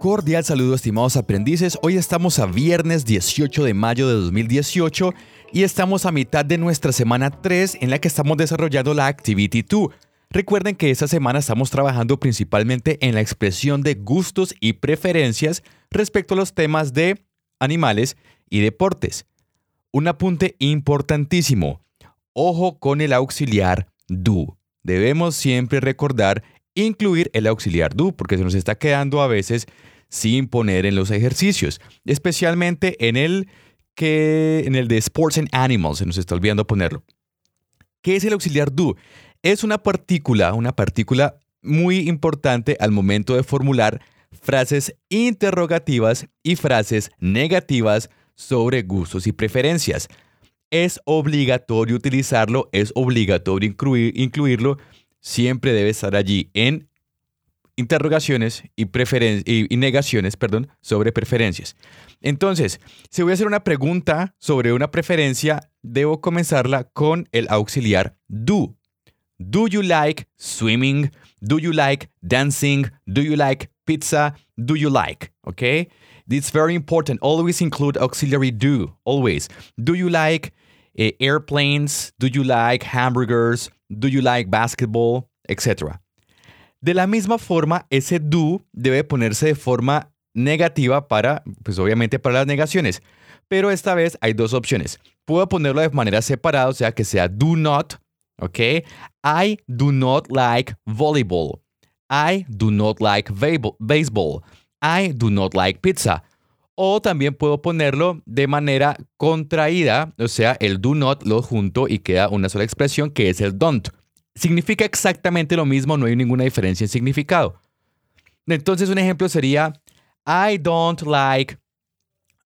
Cordial saludo estimados aprendices, hoy estamos a viernes 18 de mayo de 2018 y estamos a mitad de nuestra semana 3 en la que estamos desarrollando la Activity 2. Recuerden que esta semana estamos trabajando principalmente en la expresión de gustos y preferencias respecto a los temas de animales y deportes. Un apunte importantísimo. Ojo con el auxiliar do. Debemos siempre recordar incluir el auxiliar do porque se nos está quedando a veces sin poner en los ejercicios, especialmente en el que en el de Sports and Animals, se nos está olvidando ponerlo. ¿Qué es el auxiliar do? Es una partícula, una partícula muy importante al momento de formular frases interrogativas y frases negativas sobre gustos y preferencias. Es obligatorio utilizarlo, es obligatorio incluir, incluirlo, siempre debe estar allí en interrogaciones y, y, negaciones perdón, sobre preferencias. Entonces, si voy a hacer una pregunta sobre una preferencia, debo comenzarla con el auxiliar do. Do you like swimming? Do you like dancing? Do you like pizza? Do you like? Okay? It's very important. Always include auxiliary do. Always. Do you like uh, airplanes? Do you like hamburgers? Do you like basketball? Etc. De la misma forma, ese do debe ponerse de forma negativa para, pues obviamente para las negaciones. Pero esta vez hay dos opciones. Puedo ponerlo de manera separada, o sea que sea do not, ¿ok? I do not like volleyball. I do not like baseball. I do not like pizza. O también puedo ponerlo de manera contraída, o sea, el do not lo junto y queda una sola expresión que es el don't significa exactamente lo mismo, no hay ninguna diferencia en significado. Entonces un ejemplo sería, I don't like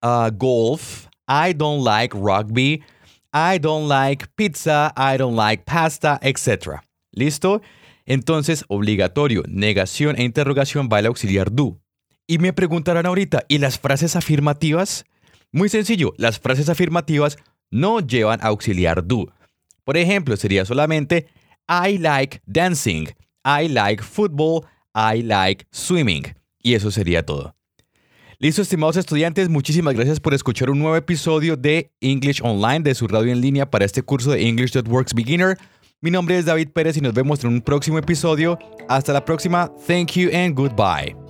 uh, golf, I don't like rugby, I don't like pizza, I don't like pasta, etc. ¿Listo? Entonces, obligatorio, negación e interrogación va el auxiliar do. Y me preguntarán ahorita, ¿y las frases afirmativas? Muy sencillo, las frases afirmativas no llevan auxiliar do. Por ejemplo, sería solamente I like dancing, I like football, I like swimming. Y eso sería todo. Listo, estimados estudiantes, muchísimas gracias por escuchar un nuevo episodio de English Online de su radio en línea para este curso de English That Works Beginner. Mi nombre es David Pérez y nos vemos en un próximo episodio. Hasta la próxima. Thank you and goodbye.